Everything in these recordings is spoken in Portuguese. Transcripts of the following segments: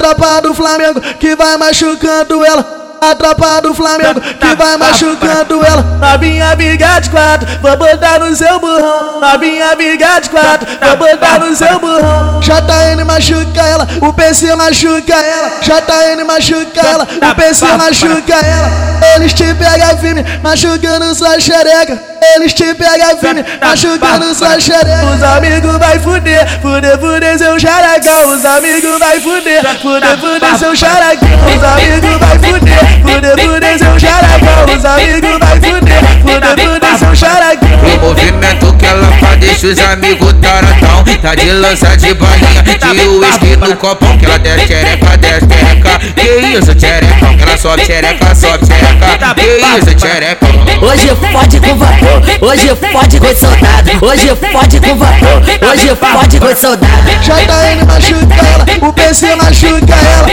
tropa do Flamengo que vai machucando ela. A tropa do Flamengo que vai machucando ela. A minha amiga de quatro, vou botar no seu burrão. A minha amiga de quatro, vou botar no seu burrão. JN machuca ela, o PC machuca ela. JN machuca ela, o PC machuca ela. Eles te pegam firme, machucando sua xereca. Eles te pegam firme, machucando sua xereca. Os amigos vai fuder, fuder, fuder seu xaracão. Os amigos vai fuder, fuder, fuder seu xaracão. Os amigos vai fuder. Fuder, fuder seu xaracão, os amigos vai fuder. Fuder, fuder seu xaracão. O movimento que ela faz deixa os amigos taradão. Tá de lança de balinha, de uísque no copão. Que ela desce xereca, desce xereca. Que isso, xerecão? Que ela sobe xereca, sobe xereca. Que isso, xerecão? Hoje fode com vapor, hoje fode com soldado. Hoje fode com vapor, hoje fode com soldado. JN machuca ela, o PC machuca ela.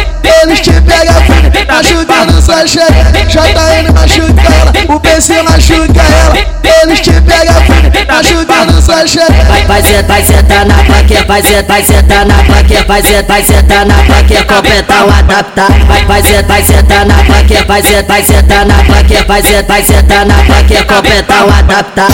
Machucando sua xereca. JN machuca ela, o PC machuca ela. Eles te pegam machucando sua xereca. Vai, vai, sentar, vai sentar na plaquinha, vai sentar, vai sentar na plaquinha, vai sentar, vai sentar na plaquinha, completar o adaptar. Vai, vai, sentar, vai sentar na plaquinha, vai sentar, vai sentar na plaquinha, vai sentar, vai sentar na plaquinha, completar o adaptar.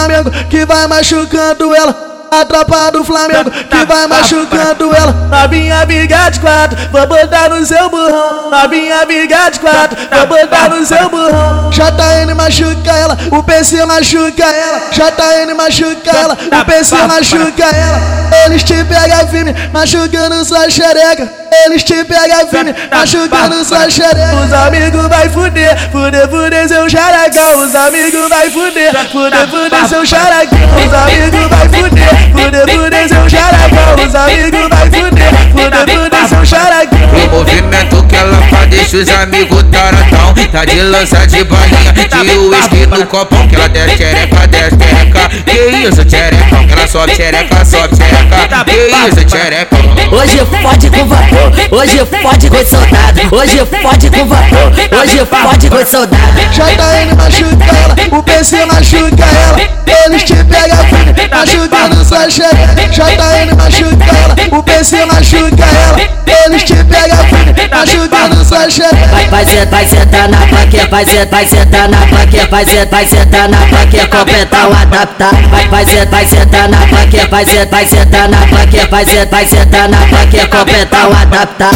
Flamengo que vai machucando ela. A tropa do Flamengo que vai machucando ela. A minha amiga de quatro, vou botar no seu burrão. A minha amiga de quatro, vou botar no seu burrão. JN machuca ela, o PC machuca ela. JN machuca ela, o PC machuca ela. Eles te pegam firme, machucando sua xereca. Eles te pegam firme, machucando sua xereca. Os amigos vai fuder, fuder, fuder seu xaracão. Os amigos vai fuder, fuder, fuder seu xaracão. Os amigos vai fuder, fuder, fuder seu xaracão. Os amigos vai fuder, fuder, fuder seu xaracão. O movimento que ela faz deixa os amigos taradão. Tá de lança de balinha, de uísque no copão. Que ela desce xereca, desce xereca. Que isso? Que ela sobe xereca, sobe xereca. Que isso, xerecão? Hoje fode com vapor, hoje fode com soldado. Hoje fode com vapor, hoje fode com soldado. JN machuca ela, o PC machuca ela. Eles te pegam firme, machucando sua xereca. JN machuca ela, o PC machuca ela. Eles te pegam machucando sua xereca. Vai, vai sentar, vai sentar na plaquinha, vai sentar, vai sentar na plaquinha, vai sentar, vai sentar na plaquinha, completar o adaptar. Vai, vai sentar, vai sentar na plaquinha, vai sentar, vai sentar na plaquinha, vai sentar, vai sentar na plaquinha, completar o adaptar.